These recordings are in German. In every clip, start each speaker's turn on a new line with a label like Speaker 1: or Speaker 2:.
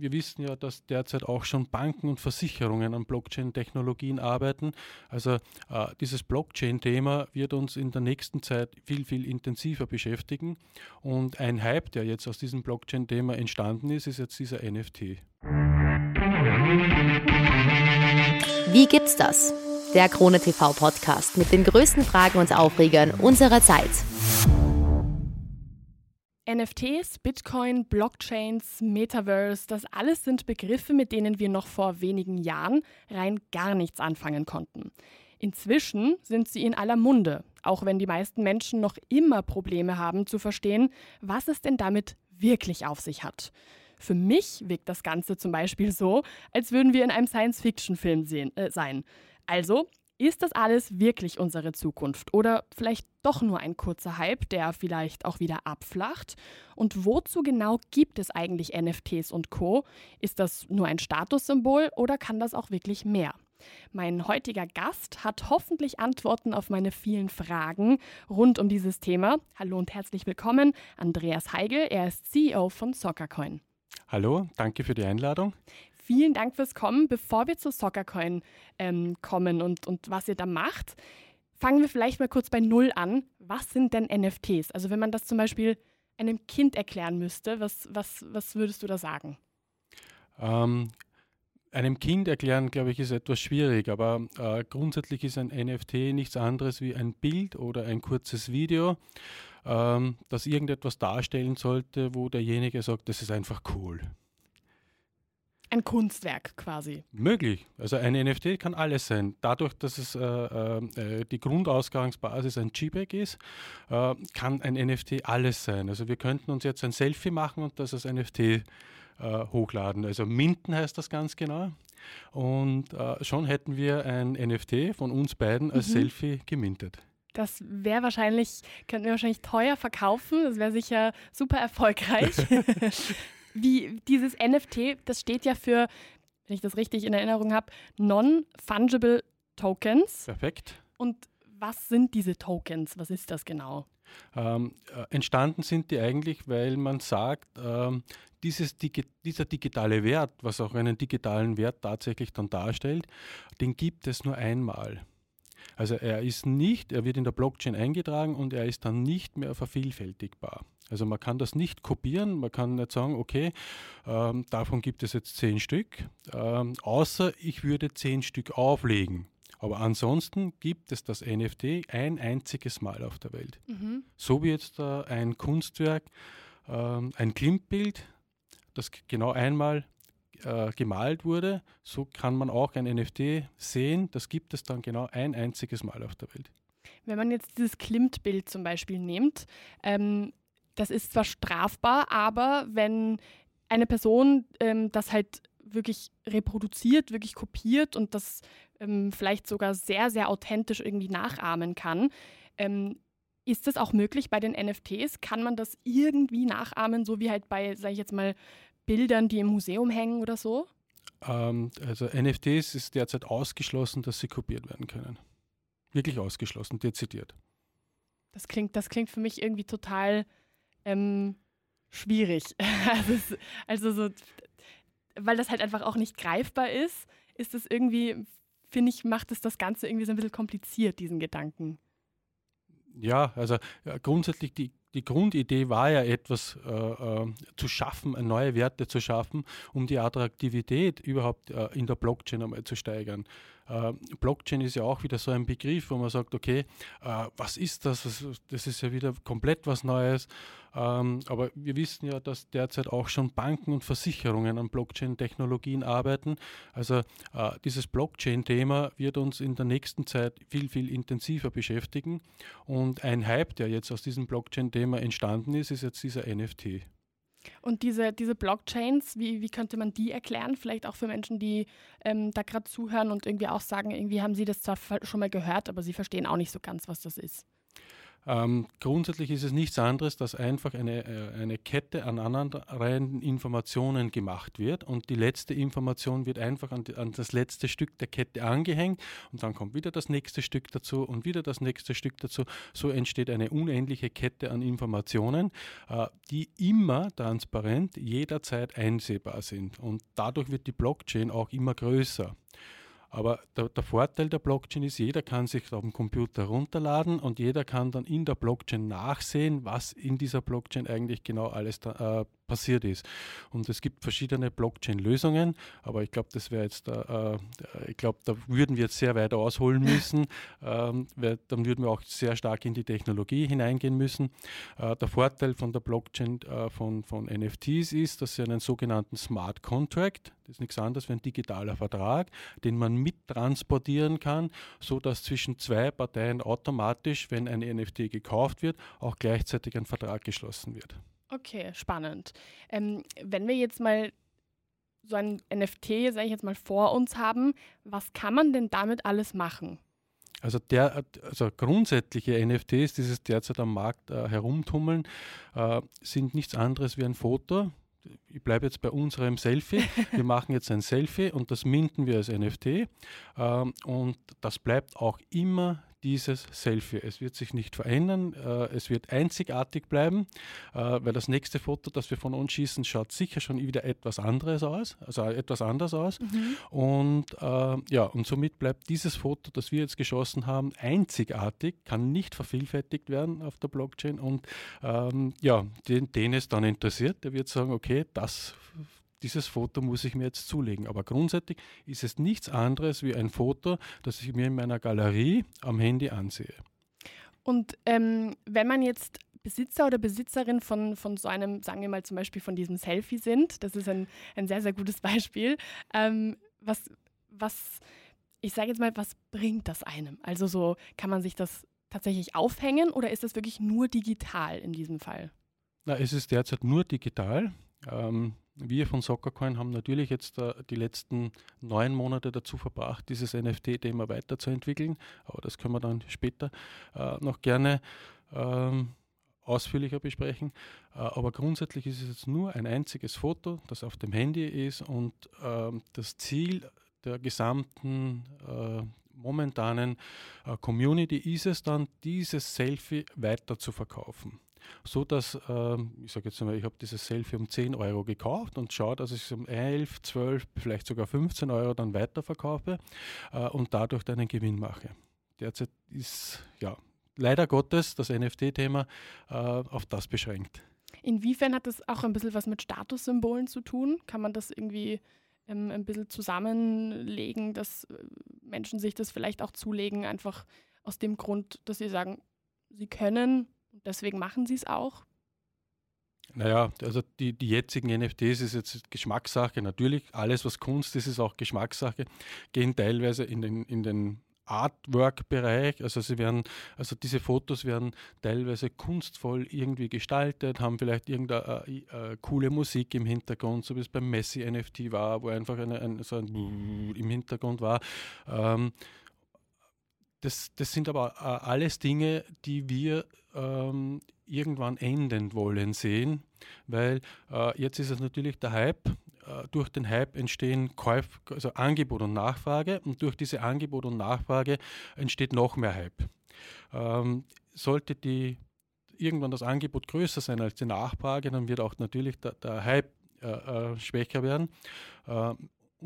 Speaker 1: wir wissen ja, dass derzeit auch schon Banken und Versicherungen an Blockchain-Technologien arbeiten. Also äh, dieses Blockchain-Thema wird uns in der nächsten Zeit viel, viel intensiver beschäftigen. Und ein Hype, der jetzt aus diesem Blockchain-Thema entstanden ist, ist jetzt dieser NFT.
Speaker 2: Wie gibt's das? Der Krone TV Podcast mit den größten Fragen und Aufregern unserer Zeit.
Speaker 3: NFTs, Bitcoin, Blockchains, Metaverse, das alles sind Begriffe, mit denen wir noch vor wenigen Jahren rein gar nichts anfangen konnten. Inzwischen sind sie in aller Munde, auch wenn die meisten Menschen noch immer Probleme haben zu verstehen, was es denn damit wirklich auf sich hat. Für mich wirkt das Ganze zum Beispiel so, als würden wir in einem Science-Fiction-Film äh, sein. Also, ist das alles wirklich unsere Zukunft oder vielleicht doch nur ein kurzer Hype, der vielleicht auch wieder abflacht? Und wozu genau gibt es eigentlich NFTs und Co? Ist das nur ein Statussymbol oder kann das auch wirklich mehr? Mein heutiger Gast hat hoffentlich Antworten auf meine vielen Fragen rund um dieses Thema. Hallo und herzlich willkommen, Andreas Heigel. Er ist CEO von Soccercoin.
Speaker 1: Hallo, danke für die Einladung.
Speaker 3: Vielen Dank fürs Kommen. Bevor wir zu Soccercoin ähm, kommen und, und was ihr da macht, fangen wir vielleicht mal kurz bei Null an. Was sind denn NFTs? Also wenn man das zum Beispiel einem Kind erklären müsste, was, was, was würdest du da sagen?
Speaker 1: Ähm, einem Kind erklären, glaube ich, ist etwas schwierig, aber äh, grundsätzlich ist ein NFT nichts anderes wie ein Bild oder ein kurzes Video, ähm, das irgendetwas darstellen sollte, wo derjenige sagt, das ist einfach cool.
Speaker 3: Ein Kunstwerk quasi.
Speaker 1: Möglich. Also ein NFT kann alles sein. Dadurch, dass es äh, äh, die Grundausgangsbasis ein JPEG ist, äh, kann ein NFT alles sein. Also wir könnten uns jetzt ein Selfie machen und das als NFT äh, hochladen. Also Minten heißt das ganz genau. Und äh, schon hätten wir ein NFT von uns beiden als mhm. Selfie gemintet.
Speaker 3: Das wäre wahrscheinlich, könnten wir wahrscheinlich teuer verkaufen. Das wäre sicher super erfolgreich. wie dieses NFT, das steht ja für, wenn ich das richtig in Erinnerung habe, Non-Fungible Tokens.
Speaker 1: Perfekt.
Speaker 3: Und was sind diese Tokens? Was ist das genau?
Speaker 1: Ähm, äh, entstanden sind die eigentlich, weil man sagt, ähm, dieses Digi dieser digitale Wert, was auch einen digitalen Wert tatsächlich dann darstellt, den gibt es nur einmal. Also er ist nicht, er wird in der Blockchain eingetragen und er ist dann nicht mehr vervielfältigbar. Also man kann das nicht kopieren, man kann nicht sagen, okay, ähm, davon gibt es jetzt zehn Stück, ähm, außer ich würde zehn Stück auflegen. Aber ansonsten gibt es das NFT ein einziges Mal auf der Welt. Mhm. So wie jetzt äh, ein Kunstwerk, ähm, ein Klimtbild, das genau einmal äh, gemalt wurde, so kann man auch ein NFT sehen. Das gibt es dann genau ein einziges Mal auf der Welt.
Speaker 3: Wenn man jetzt dieses Klimt-Bild zum Beispiel nimmt, ähm, das ist zwar strafbar, aber wenn eine Person ähm, das halt wirklich reproduziert, wirklich kopiert und das ähm, vielleicht sogar sehr, sehr authentisch irgendwie nachahmen kann, ähm, ist das auch möglich bei den NFTs? Kann man das irgendwie nachahmen, so wie halt bei, sage ich jetzt mal, Bildern, die im Museum hängen oder so?
Speaker 1: Ähm, also NFTs ist derzeit ausgeschlossen, dass sie kopiert werden können. Wirklich ausgeschlossen, dezidiert.
Speaker 3: Das klingt, das klingt für mich irgendwie total ähm, schwierig. also, also so, weil das halt einfach auch nicht greifbar ist, ist das irgendwie, finde ich, macht es das Ganze irgendwie so ein bisschen kompliziert, diesen Gedanken.
Speaker 1: Ja, also ja, grundsätzlich die, die Grundidee war ja etwas äh, äh, zu schaffen, neue Werte zu schaffen, um die Attraktivität überhaupt äh, in der Blockchain einmal zu steigern. Äh, Blockchain ist ja auch wieder so ein Begriff, wo man sagt, okay, äh, was ist das? Das ist ja wieder komplett was Neues. Ähm, aber wir wissen ja, dass derzeit auch schon Banken und Versicherungen an Blockchain-Technologien arbeiten. Also äh, dieses Blockchain-Thema wird uns in der nächsten Zeit viel, viel intensiver beschäftigen. Und ein Hype, der jetzt aus diesem Blockchain-Thema entstanden ist, ist jetzt dieser NFT.
Speaker 3: Und diese, diese Blockchains, wie, wie könnte man die erklären? Vielleicht auch für Menschen, die ähm, da gerade zuhören und irgendwie auch sagen, irgendwie haben sie das zwar schon mal gehört, aber sie verstehen auch nicht so ganz, was das ist.
Speaker 1: Ähm, grundsätzlich ist es nichts anderes, dass einfach eine, äh, eine Kette aneinanderreihenden Informationen gemacht wird und die letzte Information wird einfach an, die, an, das letzte Stück der Kette angehängt und dann kommt wieder das nächste Stück dazu und wieder das nächste Stück dazu. So entsteht eine unendliche Kette an Informationen, äh, die immer transparent jederzeit einsehbar sind und dadurch wird die Blockchain auch immer größer. Aber der, der, Vorteil der Blockchain ist, jeder kann sich auf dem Computer runterladen und jeder kann dann in der Blockchain nachsehen, was in dieser Blockchain eigentlich genau alles da, äh, passiert ist. Und es gibt verschiedene Blockchain-Lösungen, aber ich glaube, das wäre jetzt, äh, ich glaube, da würden wir jetzt sehr weit ausholen müssen, ähm, weil dann würden wir auch sehr stark in die Technologie hineingehen müssen. Äh, der Vorteil von der Blockchain äh, von, von NFTs ist, dass sie einen sogenannten Smart Contract, das ist nichts anderes wie ein digitaler Vertrag, den man mittransportieren kann, sodass zwischen zwei Parteien automatisch, wenn ein NFT gekauft wird, auch gleichzeitig ein Vertrag geschlossen wird.
Speaker 3: Okay, spannend. Ähm, wenn wir jetzt mal so ein NFT, sage ich jetzt mal, vor uns haben, was kann man denn damit alles machen?
Speaker 1: Also, der, also grundsätzliche NFTs, die es derzeit am Markt äh, herumtummeln, äh, sind nichts anderes wie ein Foto. Ich bleibe jetzt bei unserem Selfie. Wir machen jetzt ein Selfie und das minden wir als NFT. Ähm, und das bleibt auch immer dieses Selfie. Es wird sich nicht verändern, äh, es wird einzigartig bleiben, äh, weil das nächste Foto, das wir von uns schießen, schaut sicher schon wieder etwas anderes aus, also etwas anders aus. Mhm. Und äh, ja, und somit bleibt dieses Foto, das wir jetzt geschossen haben, einzigartig, kann nicht vervielfältigt werden auf der Blockchain. Und ähm, ja, den, den es dann interessiert, der wird sagen, okay, das dieses Foto muss ich mir jetzt zulegen. Aber grundsätzlich ist es nichts anderes wie ein Foto, das ich mir in meiner Galerie am Handy ansehe.
Speaker 3: Und ähm, wenn man jetzt Besitzer oder Besitzerin von, von so einem, sagen wir mal zum Beispiel von diesem Selfie sind, das ist ein, ein sehr, sehr gutes Beispiel, ähm, was, was, ich sage jetzt mal, was bringt das einem? Also so, kann man sich das tatsächlich aufhängen oder ist das wirklich nur digital in diesem Fall?
Speaker 1: Na, es ist derzeit nur digital. Ähm, wir von Soccercoin haben natürlich jetzt äh, die letzten neun Monate dazu verbracht, dieses NFT-Thema weiterzuentwickeln, aber das können wir dann später äh, noch gerne ähm, ausführlicher besprechen. Äh, aber grundsätzlich ist es jetzt nur ein einziges Foto, das auf dem Handy ist und ähm, das Ziel der gesamten äh, momentanen äh, Community ist es dann, dieses Selfie weiter zu verkaufen so dass, ähm, ich sage jetzt mal, ich habe dieses Selfie um 10 Euro gekauft und schaue, dass ich es um 11, 12, vielleicht sogar 15 Euro dann weiterverkaufe äh, und dadurch dann einen Gewinn mache. Derzeit ist ja leider Gottes das NFT-Thema äh, auf das beschränkt.
Speaker 3: Inwiefern hat das auch ein bisschen was mit Statussymbolen zu tun? Kann man das irgendwie ähm, ein bisschen zusammenlegen, dass äh, Menschen sich das vielleicht auch zulegen, einfach aus dem Grund, dass sie sagen, sie können deswegen machen sie es auch.
Speaker 1: Naja, also die, die jetzigen NFTs ist jetzt Geschmackssache. Natürlich, alles, was Kunst ist, ist auch Geschmackssache. Gehen teilweise in den, in den Artwork-Bereich. Also sie werden, also diese Fotos werden teilweise kunstvoll irgendwie gestaltet, haben vielleicht irgendeine äh, äh, coole Musik im Hintergrund, so wie es beim Messi NFT war, wo einfach eine, ein, so ein im Hintergrund war. Ähm, das, das sind aber äh, alles Dinge, die wir ähm, irgendwann enden wollen sehen, weil äh, jetzt ist es natürlich der Hype. Äh, durch den Hype entstehen Käuf, also Angebot und Nachfrage und durch diese Angebot und Nachfrage entsteht noch mehr Hype. Ähm, sollte die irgendwann das Angebot größer sein als die Nachfrage, dann wird auch natürlich der, der Hype äh, äh schwächer werden.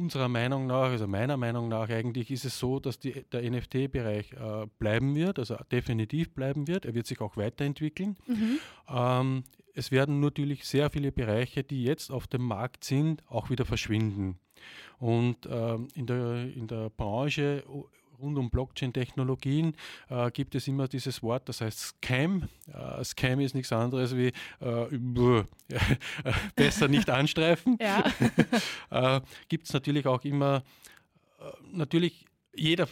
Speaker 1: Unserer Meinung nach, also meiner Meinung nach eigentlich ist es so, dass die, der NFT-Bereich äh, bleiben wird, also definitiv bleiben wird. Er wird sich auch weiterentwickeln. Mhm. Ähm, es werden natürlich sehr viele Bereiche, die jetzt auf dem Markt sind, auch wieder verschwinden. Und ähm, in, der, in der Branche rund um Blockchain-Technologien äh, gibt es immer dieses Wort, das heißt Scam. Äh, Scam ist nichts anderes wie äh, besser nicht anstreifen. äh, gibt es natürlich auch immer, äh, natürlich jeder,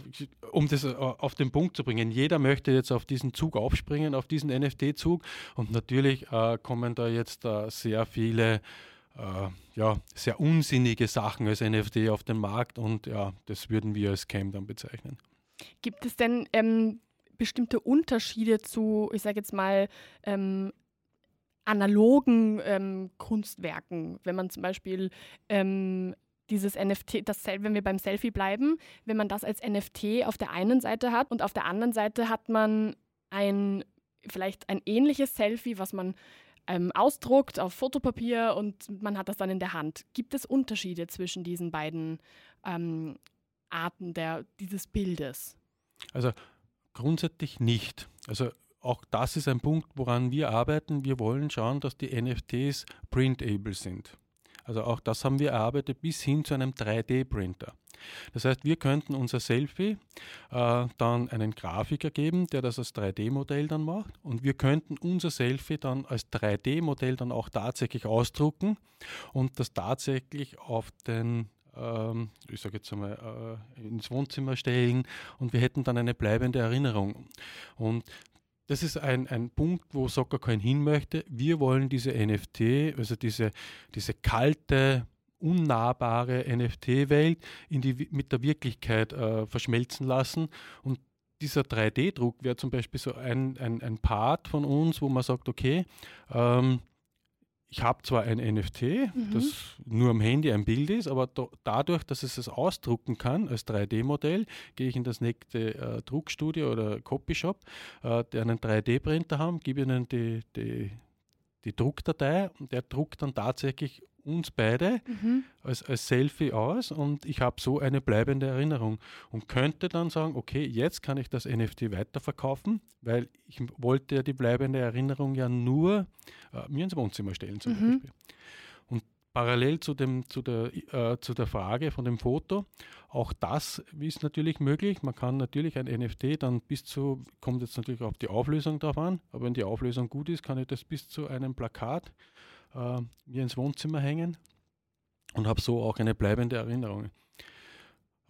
Speaker 1: um das äh, auf den Punkt zu bringen, jeder möchte jetzt auf diesen Zug aufspringen, auf diesen NFT-Zug und natürlich äh, kommen da jetzt äh, sehr viele äh, ja, sehr unsinnige Sachen als NFT auf den Markt und ja, das würden wir als Scam dann bezeichnen.
Speaker 3: Gibt es denn ähm, bestimmte Unterschiede zu, ich sage jetzt mal, ähm, analogen ähm, Kunstwerken, wenn man zum Beispiel ähm, dieses NFT, das, wenn wir beim Selfie bleiben, wenn man das als NFT auf der einen Seite hat und auf der anderen Seite hat man ein vielleicht ein ähnliches Selfie, was man ähm, ausdruckt auf Fotopapier und man hat das dann in der Hand. Gibt es Unterschiede zwischen diesen beiden ähm, Arten der, dieses Bildes?
Speaker 1: Also grundsätzlich nicht. Also auch das ist ein Punkt, woran wir arbeiten. Wir wollen schauen, dass die NFTs printable sind. Also auch das haben wir erarbeitet bis hin zu einem 3D-Printer. Das heißt, wir könnten unser Selfie äh, dann einen Grafiker geben, der das als 3D-Modell dann macht und wir könnten unser Selfie dann als 3D-Modell dann auch tatsächlich ausdrucken und das tatsächlich auf den ähm, ich sage jetzt einmal, äh, ins Wohnzimmer stellen und wir hätten dann eine bleibende Erinnerung. Und das ist ein, ein Punkt, wo Soccercoin hin möchte. Wir wollen diese NFT, also diese, diese kalte, unnahbare NFT-Welt mit der Wirklichkeit äh, verschmelzen lassen. Und dieser 3D-Druck wäre zum Beispiel so ein, ein, ein Part von uns, wo man sagt, okay, ähm, ich habe zwar ein NFT, mhm. das nur am Handy ein Bild ist, aber do, dadurch, dass es es ausdrucken kann als 3D-Modell, gehe ich in das nächste äh, Druckstudio oder Copyshop, äh, der einen 3D-Printer haben, gebe ihnen die, die, die Druckdatei und der druckt dann tatsächlich uns beide mhm. als, als Selfie aus und ich habe so eine bleibende Erinnerung und könnte dann sagen, okay, jetzt kann ich das NFT weiterverkaufen, weil ich wollte ja die bleibende Erinnerung ja nur äh, mir ins Wohnzimmer stellen zum mhm. Beispiel. Und parallel zu, dem, zu, der, äh, zu der Frage von dem Foto, auch das ist natürlich möglich. Man kann natürlich ein NFT dann bis zu, kommt jetzt natürlich auf die Auflösung drauf an, aber wenn die Auflösung gut ist, kann ich das bis zu einem Plakat äh, mir ins Wohnzimmer hängen und habe so auch eine bleibende Erinnerung.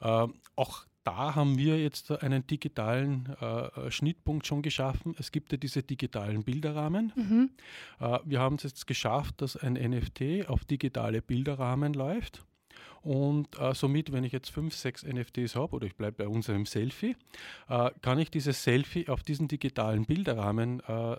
Speaker 1: Äh, auch da haben wir jetzt einen digitalen äh, Schnittpunkt schon geschaffen. Es gibt ja diese digitalen Bilderrahmen. Mhm. Äh, wir haben es jetzt geschafft, dass ein NFT auf digitale Bilderrahmen läuft. Und äh, somit, wenn ich jetzt fünf, sechs NFTs habe, oder ich bleibe bei unserem Selfie, äh, kann ich dieses Selfie auf diesen digitalen Bilderrahmen äh,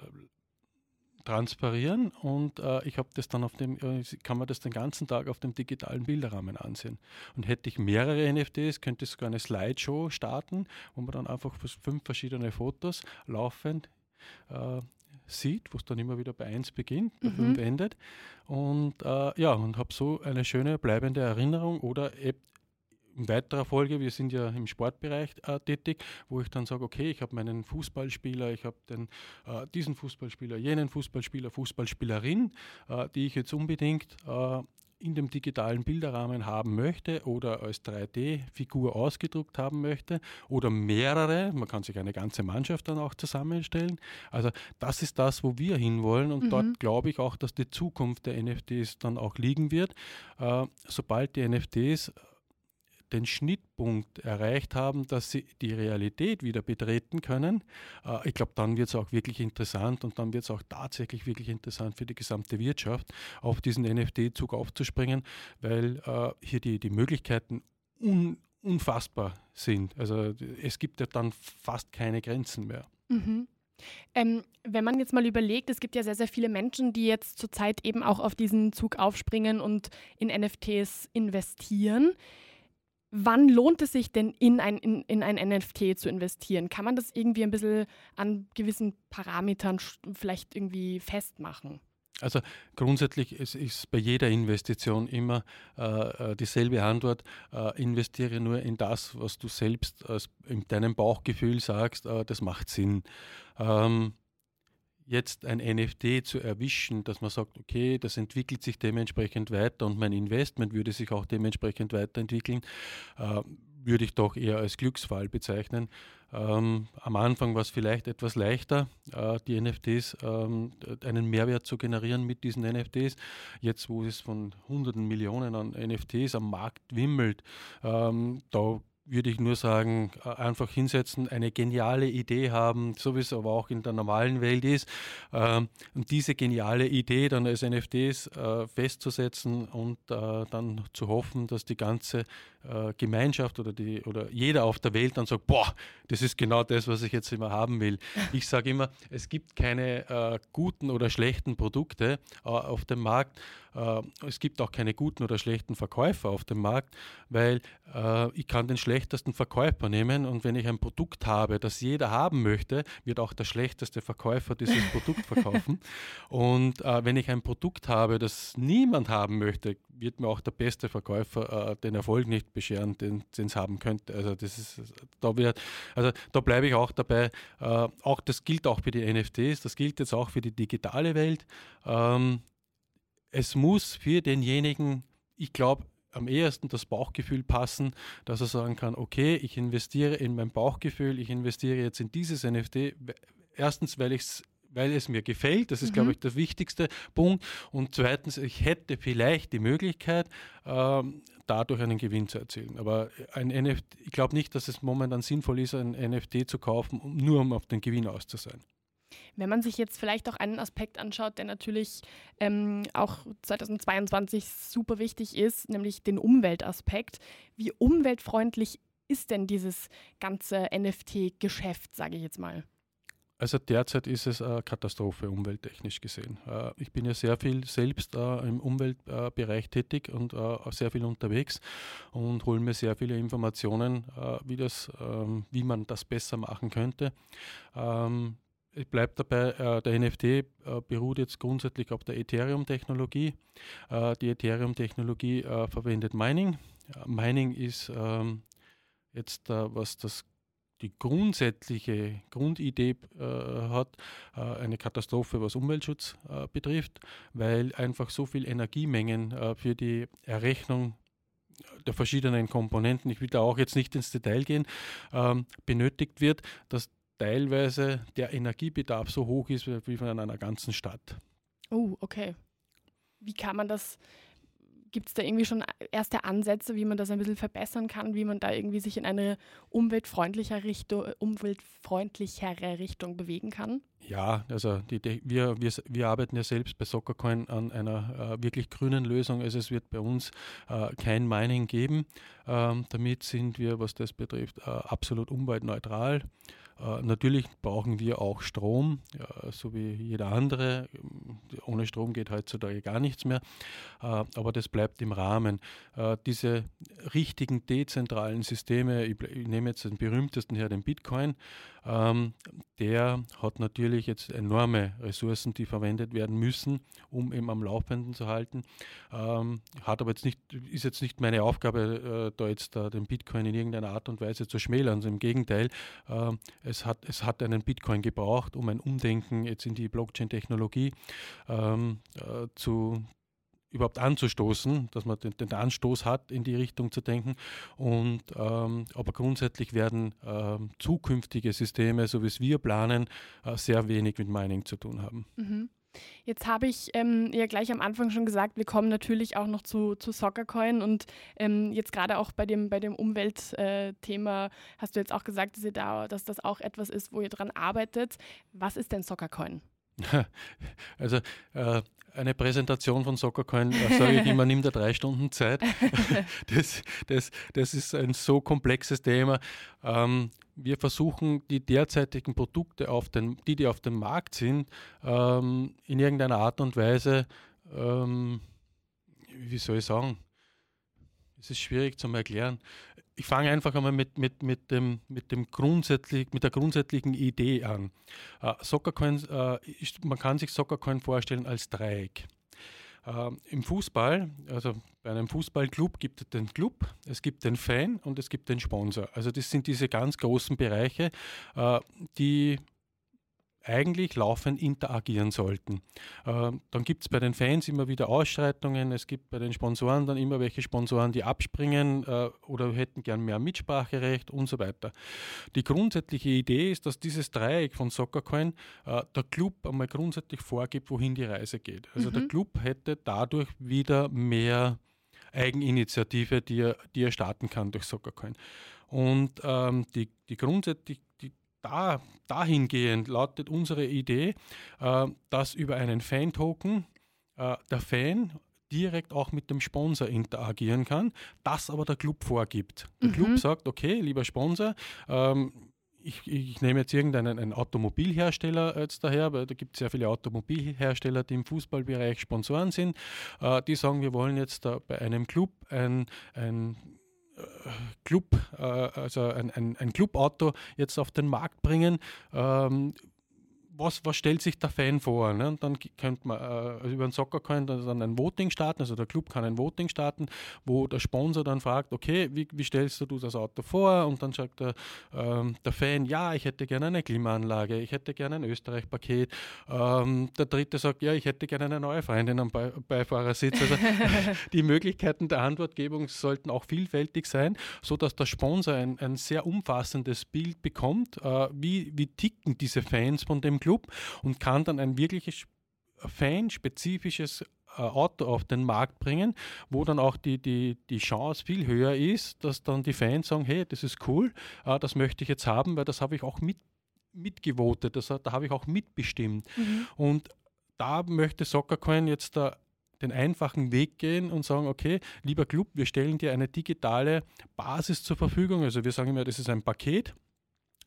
Speaker 1: transparieren und äh, ich habe das dann auf dem, äh, kann man das den ganzen Tag auf dem digitalen Bilderrahmen ansehen. Und hätte ich mehrere NFTs, könnte ich sogar eine Slideshow starten, wo man dann einfach fünf verschiedene Fotos laufend äh, sieht, wo es dann immer wieder bei 1 beginnt, bei 5 mhm. endet. Und äh, ja, und habe so eine schöne bleibende Erinnerung oder in weiterer Folge, wir sind ja im Sportbereich äh, tätig, wo ich dann sage, okay, ich habe meinen Fußballspieler, ich habe äh, diesen Fußballspieler, jenen Fußballspieler, Fußballspielerin, äh, die ich jetzt unbedingt äh, in dem digitalen Bilderrahmen haben möchte oder als 3D-Figur ausgedruckt haben möchte oder mehrere, man kann sich eine ganze Mannschaft dann auch zusammenstellen. Also das ist das, wo wir hinwollen und mhm. dort glaube ich auch, dass die Zukunft der NFTs dann auch liegen wird. Äh, sobald die NFTs den Schnittpunkt erreicht haben, dass sie die Realität wieder betreten können, äh, ich glaube, dann wird es auch wirklich interessant und dann wird es auch tatsächlich wirklich interessant für die gesamte Wirtschaft, auf diesen NFT-Zug aufzuspringen, weil äh, hier die, die Möglichkeiten un, unfassbar sind. Also es gibt ja dann fast keine Grenzen mehr.
Speaker 3: Mhm. Ähm, wenn man jetzt mal überlegt, es gibt ja sehr, sehr viele Menschen, die jetzt zurzeit eben auch auf diesen Zug aufspringen und in NFTs investieren. Wann lohnt es sich denn in ein, in, in ein NFT zu investieren? Kann man das irgendwie ein bisschen an gewissen Parametern vielleicht irgendwie festmachen?
Speaker 1: Also grundsätzlich ist, ist bei jeder Investition immer äh, äh, dieselbe Antwort. Äh, investiere nur in das, was du selbst als, in deinem Bauchgefühl sagst, äh, das macht Sinn. Ähm, jetzt ein NFT zu erwischen, dass man sagt, okay, das entwickelt sich dementsprechend weiter und mein Investment würde sich auch dementsprechend weiterentwickeln, äh, würde ich doch eher als Glücksfall bezeichnen. Ähm, am Anfang war es vielleicht etwas leichter, äh, die NFTs, ähm, einen Mehrwert zu generieren mit diesen NFTs. Jetzt, wo es von hunderten Millionen an NFTs am Markt wimmelt, ähm, da würde ich nur sagen, äh, einfach hinsetzen, eine geniale Idee haben, so wie es aber auch in der normalen Welt ist. Ähm, und diese geniale Idee dann als NFTs äh, festzusetzen und äh, dann zu hoffen, dass die ganze Gemeinschaft oder, die, oder jeder auf der Welt dann sagt, boah, das ist genau das, was ich jetzt immer haben will. Ich sage immer, es gibt keine guten oder schlechten Produkte auf dem Markt. Es gibt auch keine guten oder schlechten Verkäufer auf dem Markt, weil ich kann den schlechtesten Verkäufer nehmen und wenn ich ein Produkt habe, das jeder haben möchte, wird auch der schlechteste Verkäufer dieses Produkt verkaufen. Und äh, wenn ich ein Produkt habe, das niemand haben möchte, wird mir auch der beste Verkäufer äh, den Erfolg nicht bescheren, den es haben könnte. Also das ist da wieder, also da bleibe ich auch dabei. Äh, auch das gilt auch für die NFTs, das gilt jetzt auch für die digitale Welt. Ähm, es muss für denjenigen, ich glaube, am ehesten das Bauchgefühl passen, dass er sagen kann, okay, ich investiere in mein Bauchgefühl, ich investiere jetzt in dieses NFT. Erstens, weil ich es weil es mir gefällt, das ist, mhm. glaube ich, der wichtigste Punkt. Und zweitens, ich hätte vielleicht die Möglichkeit, ähm, dadurch einen Gewinn zu erzielen. Aber ein NFT, ich glaube nicht, dass es momentan sinnvoll ist, ein NFT zu kaufen, nur um auf den Gewinn aus zu sein.
Speaker 3: Wenn man sich jetzt vielleicht auch einen Aspekt anschaut, der natürlich ähm, auch 2022 super wichtig ist, nämlich den Umweltaspekt. Wie umweltfreundlich ist denn dieses ganze NFT-Geschäft, sage ich jetzt mal?
Speaker 1: Also derzeit ist es eine Katastrophe umwelttechnisch gesehen. Äh, ich bin ja sehr viel selbst äh, im Umweltbereich tätig und äh, sehr viel unterwegs und hole mir sehr viele Informationen, wie, das, ähm, wie man das besser machen könnte. Ich bleibe dabei, äh, der NFT äh, beruht jetzt grundsätzlich auf der Ethereum-Technologie. Äh, die Ethereum-Technologie äh, verwendet Mining. Mining ist ähm, jetzt, äh, was das die grundsätzliche Grundidee äh, hat, eine Katastrophe, was Umweltschutz betrifft, weil einfach so viel Energiemengen für die Errechnung der verschiedenen Komponenten, ich will da auch jetzt nicht ins Detail gehen, ähm, benötigt wird, dass teilweise der Energiebedarf so hoch ist wie von einer ganzen Stadt.
Speaker 3: Oh, okay. Wie kann man das, gibt es da irgendwie schon erste Ansätze, wie man das ein bisschen verbessern kann, wie man da irgendwie sich in eine umweltfreundlichere Richtung, umweltfreundlichere Richtung bewegen kann?
Speaker 1: Ja, also die, die, wir, wir, wir arbeiten ja selbst bei Soccercoin an einer äh, wirklich grünen Lösung. Also es wird bei uns äh, kein Mining geben. Ähm, damit sind wir, was das betrifft, äh, absolut umweltneutral. Äh, natürlich brauchen wir auch Strom, ja, so wie jeder andere. Ohne Strom geht heutzutage gar nichts mehr, äh, aber das bleibt im Rahmen. Äh, diese richtigen dezentralen Systeme, ich, ich nehme jetzt den berühmtesten her, den Bitcoin, ähm, der hat natürlich jetzt enorme Ressourcen, die verwendet werden müssen, um eben am Laufenden zu halten. Ähm, hat aber jetzt nicht, ist jetzt nicht meine Aufgabe, äh, da jetzt äh, den Bitcoin in irgendeiner Art und Weise zu schmälern. Also Im Gegenteil, äh, es, hat, es hat einen Bitcoin gebraucht, um ein Umdenken jetzt in die Blockchain-Technologie ähm, äh, zu, überhaupt anzustoßen, dass man den, den, Anstoß hat, in die Richtung zu denken. Und ähm, aber grundsätzlich werden ähm, zukünftige Systeme, so wie es wir planen, äh, sehr wenig mit Mining zu tun haben.
Speaker 3: Mhm. Jetzt habe ich ähm, ja gleich am Anfang schon gesagt, wir kommen natürlich auch noch zu, zu Soccercoin und ähm, jetzt gerade auch bei dem, bei dem Umweltthema äh, hast du jetzt auch gesagt, dass, ihr da, dass das auch etwas ist, wo ihr dran arbeitet. Was ist denn Soccercoin?
Speaker 1: Also äh, eine Präsentation von Soccercoin, äh, sage ich immer, nimmt da drei Stunden Zeit. Das, das, das ist ein so komplexes Thema. Ähm, wir versuchen die derzeitigen Produkte, auf den, die, die auf dem Markt sind, ähm, in irgendeiner Art und Weise, ähm, wie soll ich sagen, es ist schwierig zu erklären. Ich fange einfach einmal mit, mit, mit, dem, mit, dem grundsätzlich, mit der grundsätzlichen Idee an. Uh, Soccercoin, uh, ist, man kann sich Soccercoin vorstellen als Dreieck. Uh, Im Fußball, also bei einem Fußballclub gibt es den Club, es gibt den Fan und es gibt den Sponsor. Also das sind diese ganz großen Bereiche, die eigentlich laufend interagieren sollten. Ähm, dann gibt es bei den Fans immer wieder Ausschreitungen, es gibt bei den Sponsoren dann immer welche Sponsoren, die abspringen äh, oder hätten gern mehr Mitspracherecht und so weiter. Die grundsätzliche Idee ist, dass dieses Dreieck von Soccercoin äh, der Club einmal grundsätzlich vorgibt, wohin die Reise geht. Also mhm. der Club hätte dadurch wieder mehr Eigeninitiative, die er, die er starten kann durch Soccercoin. Und ähm, die, die grundsätzlich, die, da, dahingehend lautet unsere Idee, äh, dass über einen Fan-Token äh, der Fan direkt auch mit dem Sponsor interagieren kann, das aber der Club vorgibt. Der mhm. Club sagt, okay, lieber Sponsor, ähm, ich, ich, nehme jetzt irgendeinen einen Automobilhersteller jetzt daher, weil da gibt es sehr viele Automobilhersteller, die im Fußballbereich Sponsoren sind. Äh, die sagen, wir wollen jetzt bei einem Club ein, ein Club, äh, also ein, ein, ein Clubauto jetzt auf den Markt bringen. Ähm, was, was stellt sich der Fan vor? Ne? Und dann könnte man äh, über einen Soccer Coin dann ein Voting starten, also der Club kann ein Voting starten, wo der Sponsor dann fragt, okay, wie, wie stellst du das Auto vor? Und dann sagt der, ähm, der Fan, ja, ich hätte gerne eine Klimaanlage, ich hätte gerne ein Österreich-Paket. Ähm, der dritte sagt, ja, ich hätte gerne eine neue Freundin am Be Beifahrersitz. Also die Möglichkeiten der Antwortgebung sollten auch vielfältig sein, sodass der Sponsor ein, ein sehr umfassendes Bild bekommt, äh, wie, wie ticken diese Fans von dem Club Club und kann dann ein wirkliches fanspezifisches äh, Auto auf den Markt bringen, wo dann auch die, die, die Chance viel höher ist, dass dann die Fans sagen, hey, das ist cool, äh, das möchte ich jetzt haben, weil das habe ich auch mit, mitgevotet, das, da habe ich auch mitbestimmt. Mhm. Und da möchte Soccercoin jetzt da den einfachen Weg gehen und sagen, okay, lieber Club, wir stellen dir eine digitale Basis zur Verfügung. Also wir sagen immer, das ist ein Paket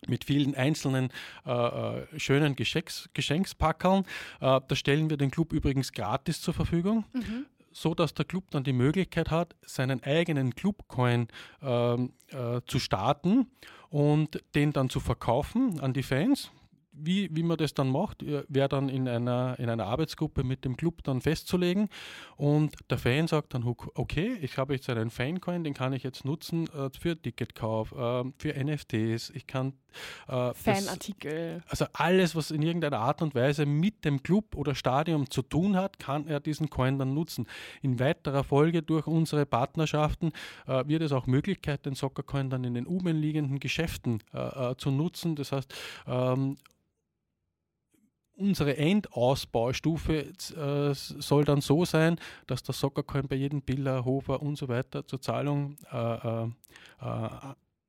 Speaker 1: mit vielen einzelnen äh, äh, schönen Geschenks Geschenkspackeln. Äh, da stellen wir den Club übrigens gratis zur Verfügung. Mhm. So dass der Club dann die Möglichkeit hat, seinen eigenen Clubcoin ähm, äh, zu starten und den dann zu verkaufen an die Fans wie, wie man das dann macht, äh, wäre dann in einer, in einer Arbeitsgruppe mit dem Club dann festzulegen. Und der Fan sagt dann, okay, ich habe jetzt einen Fancoin, den kann ich jetzt nutzen äh, für Ticketkauf, äh, für NFTs, ich kann
Speaker 3: äh, Fanartikel.
Speaker 1: Das, also alles, was in irgendeiner Art und Weise mit dem Club oder Stadion zu tun hat, kann er diesen Coin dann nutzen. In weiterer Folge durch unsere Partnerschaften äh, wird es auch Möglichkeit, den Soccercoin dann in den umliegenden Geschäften äh, zu nutzen. Das heißt, ähm, unsere Endausbaustufe äh, soll dann so sein, dass der Soccercoin bei jedem Biller, Hofer und so weiter zur Zahlung äh, äh, äh,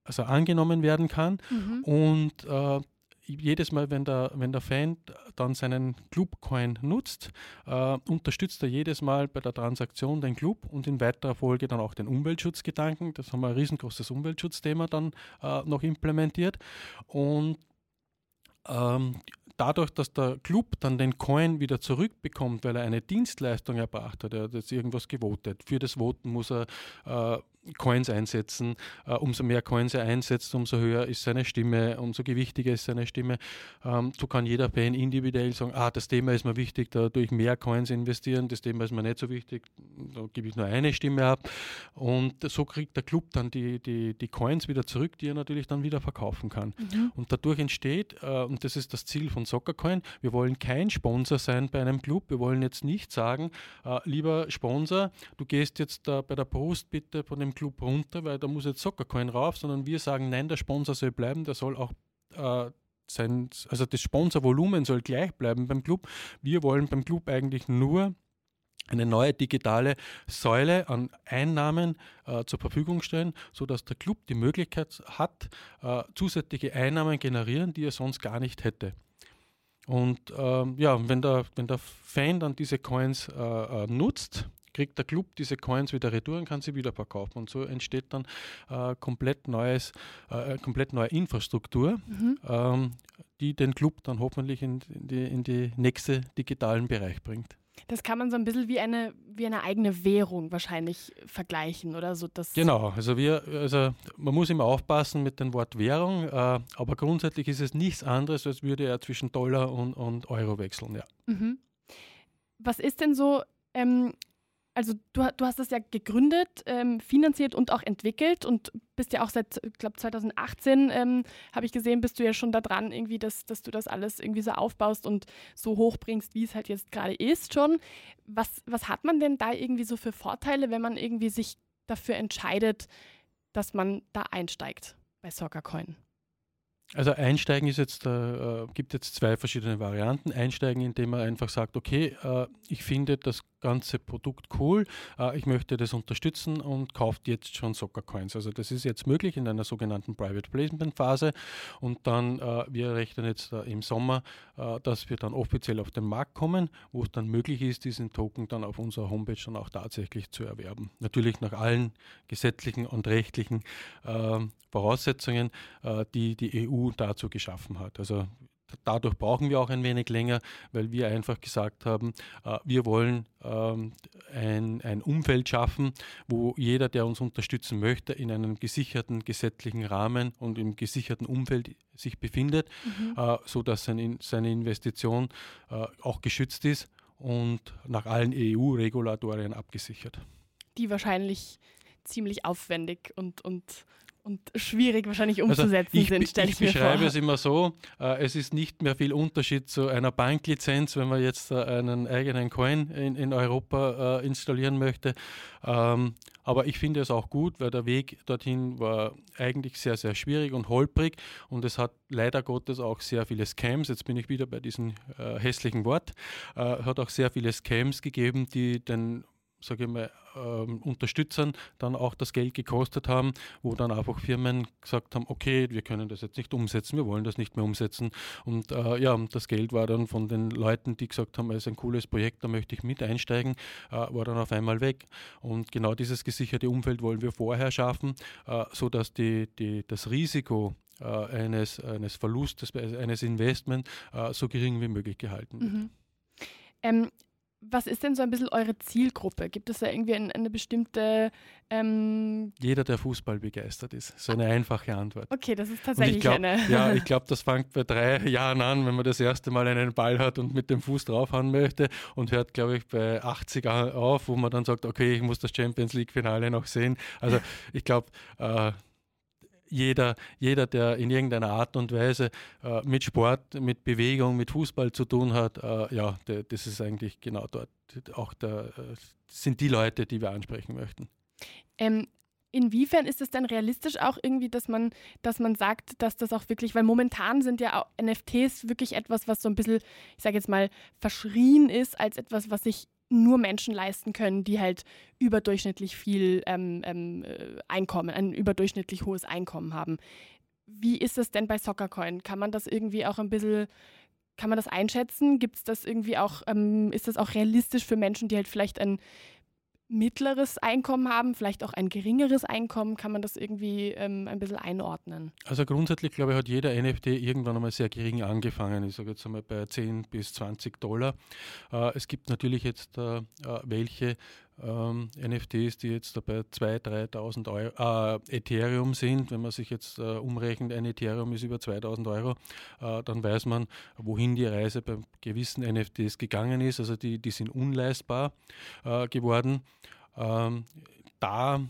Speaker 1: also angenommen werden kann. Mhm. Und äh, jedes Mal, wenn der, wenn der Fan dann seinen Clubcoin nutzt, äh, unterstützt er jedes Mal bei der Transaktion den Club und in weiterer Folge dann auch den Umweltschutzgedanken. Das haben wir ein riesengroßes Umweltschutzthema dann äh, noch implementiert. Und ähm, dadurch, dass der Club dann den Coin wieder zurückbekommt, weil er eine Dienstleistung erbracht hat, er hat jetzt irgendwas gewotet. Für das Voten muss er äh, Coins einsetzen. Uh, umso mehr Coins er einsetzt, umso höher ist seine Stimme, umso gewichtiger ist seine Stimme. Um, ähm, so kann jeder Fan individuell sagen, ah, das Thema ist mir wichtig, da tue ich mehr Coins investieren, das Thema ist mir nicht so wichtig, da gebe ich nur eine Stimme ab. Und so kriegt der Club dann die, die, die Coins wieder zurück, die er natürlich dann wieder verkaufen kann. Mhm. Und dadurch entsteht, uh, und das ist das Ziel von Soccercoin, wir wollen kein Sponsor sein bei einem Club, wir wollen jetzt nicht sagen, uh, lieber Sponsor, du gehst jetzt bei der Post bitte von dem Club runter, weil da muss jetzt Soccercoin rauf, sondern wir sagen, nein, der Sponsor soll bleiben, der soll auch äh, sein, also das Sponsorvolumen soll gleich bleiben beim Club. Wir wollen beim Club eigentlich nur eine neue digitale Säule an Einnahmen äh, zur Verfügung stellen, sodass der Club die Möglichkeit hat, äh, zusätzliche Einnahmen generieren, die er sonst gar nicht hätte. Und ähm, ja, wenn der, wenn der Fan dann diese Coins äh, äh nutzt, kriegt der Club diese Coins wieder retour und kann sie wieder verkaufen. Und so entsteht dann äh, komplett, neues, äh, komplett neue Infrastruktur, mhm. ähm, die den Club dann hoffentlich in, in, die, in die nächste digitalen Bereich bringt.
Speaker 3: Das kann man so ein bisschen wie eine, wie eine eigene Währung wahrscheinlich vergleichen oder so.
Speaker 1: Dass genau, also wir, also man muss immer aufpassen mit dem Wort Währung, äh, aber grundsätzlich ist es nichts anderes, als würde er zwischen Dollar und, und Euro wechseln, ja. Mhm.
Speaker 3: Was ist denn so, ähm, also du, du hast das ja gegründet, ähm, finanziert und auch entwickelt und bist ja auch seit, ich glaube 2018, ähm, habe ich gesehen, bist du ja schon da dran, irgendwie, dass, dass du das alles irgendwie so aufbaust und so hochbringst, wie es halt jetzt gerade ist schon. Was, was hat man denn da irgendwie so für Vorteile, wenn man irgendwie sich dafür entscheidet, dass man da einsteigt bei Soccercoin?
Speaker 1: Also einsteigen ist jetzt, äh, gibt jetzt zwei verschiedene Varianten. Einsteigen, indem man einfach sagt, okay, äh, ich finde, das ganze Produkt cool, äh, ich möchte das unterstützen und kauft jetzt schon Soccer Coins. Also das ist jetzt möglich in einer sogenannten Private Placement Phase und dann, äh, wir rechnen jetzt äh, im Sommer, äh, dass wir dann offiziell auf den Markt kommen, wo es dann möglich ist, diesen Token dann auf unserer Homepage dann auch tatsächlich zu erwerben. Natürlich nach allen gesetzlichen und rechtlichen ähm, Voraussetzungen, äh, die die EU dazu geschaffen hat. Also dadurch brauchen wir auch ein wenig länger, weil wir einfach gesagt haben, äh, wir wollen ähm, ein, ein Umfeld schaffen, wo jeder, der uns unterstützen möchte, in einem gesicherten gesetzlichen Rahmen und im gesicherten Umfeld sich befindet, mhm. äh, sodass seine, seine Investition äh, auch geschützt ist und nach allen EU-Regulatorien abgesichert.
Speaker 3: Die wahrscheinlich ziemlich aufwendig und, und und schwierig wahrscheinlich also umzusetzen
Speaker 1: also
Speaker 3: ich,
Speaker 1: sind, ich,
Speaker 3: ich
Speaker 1: beschreibe vor. es immer so, äh, es ist nicht mehr viel Unterschied zu einer Banklizenz, wenn man jetzt äh, einen eigenen Coin in, in Europa äh, installieren möchte. Ähm, aber ich finde es auch gut, weil der Weg dorthin war eigentlich sehr, sehr schwierig und holprig und es hat leider Gottes auch sehr viele Scams, jetzt bin ich wieder bei diesem äh, hässlichen Wort, äh, hat auch sehr viele Scams gegeben, die den sage ich mal, ähm, Unterstützern dann auch das Geld gekostet haben, wo dann einfach Firmen gesagt haben, okay, wir können das jetzt nicht umsetzen, wir wollen das nicht mehr umsetzen. Und äh, ja, das Geld war dann von den Leuten, die gesagt haben, es ist ein cooles Projekt, da möchte ich mit einsteigen, äh, war dann auf einmal weg. Und genau dieses gesicherte Umfeld wollen wir vorher schaffen, äh, sodass die, die, das Risiko äh, eines, eines Verlustes, eines Investments äh, so gering wie möglich gehalten wird. Mhm.
Speaker 3: Ähm, was ist denn so ein bisschen eure Zielgruppe? Gibt es da irgendwie eine, eine bestimmte. Ähm
Speaker 1: Jeder, der Fußball begeistert ist. So eine einfache Antwort.
Speaker 3: Okay, das ist tatsächlich
Speaker 1: glaub,
Speaker 3: eine.
Speaker 1: Ja, ich glaube, das fängt bei drei Jahren an, wenn man das erste Mal einen Ball hat und mit dem Fuß draufhauen möchte und hört, glaube ich, bei 80 auf, wo man dann sagt, okay, ich muss das Champions League-Finale noch sehen. Also ich glaube, äh, jeder, jeder, der in irgendeiner Art und Weise äh, mit Sport, mit Bewegung, mit Fußball zu tun hat, äh, ja, der, das ist eigentlich genau dort auch der, äh, sind die Leute, die wir ansprechen möchten.
Speaker 3: Ähm, inwiefern ist es denn realistisch auch irgendwie, dass man, dass man sagt, dass das auch wirklich, weil momentan sind ja auch NFTs wirklich etwas, was so ein bisschen, ich sage jetzt mal, verschrien ist als etwas, was sich nur Menschen leisten können, die halt überdurchschnittlich viel ähm, ähm, äh, Einkommen, ein überdurchschnittlich hohes Einkommen haben. Wie ist das denn bei Soccercoin? Kann man das irgendwie auch ein bisschen, kann man das einschätzen? Gibt es das irgendwie auch, ähm, ist das auch realistisch für Menschen, die halt vielleicht ein mittleres Einkommen haben, vielleicht auch ein geringeres Einkommen? Kann man das irgendwie ähm, ein bisschen einordnen?
Speaker 1: Also grundsätzlich, glaube ich, hat jeder NFT irgendwann einmal sehr gering angefangen. Ich sage jetzt einmal bei 10 bis 20 Dollar. Äh, es gibt natürlich jetzt äh, äh welche, ähm, NFTs, die jetzt bei 2.000, 3.000 äh, Ethereum sind. Wenn man sich jetzt äh, umrechnet, ein Ethereum ist über 2.000 Euro, äh, dann weiß man, wohin die Reise bei gewissen NFTs gegangen ist. Also die, die sind unleistbar äh, geworden. Ähm, da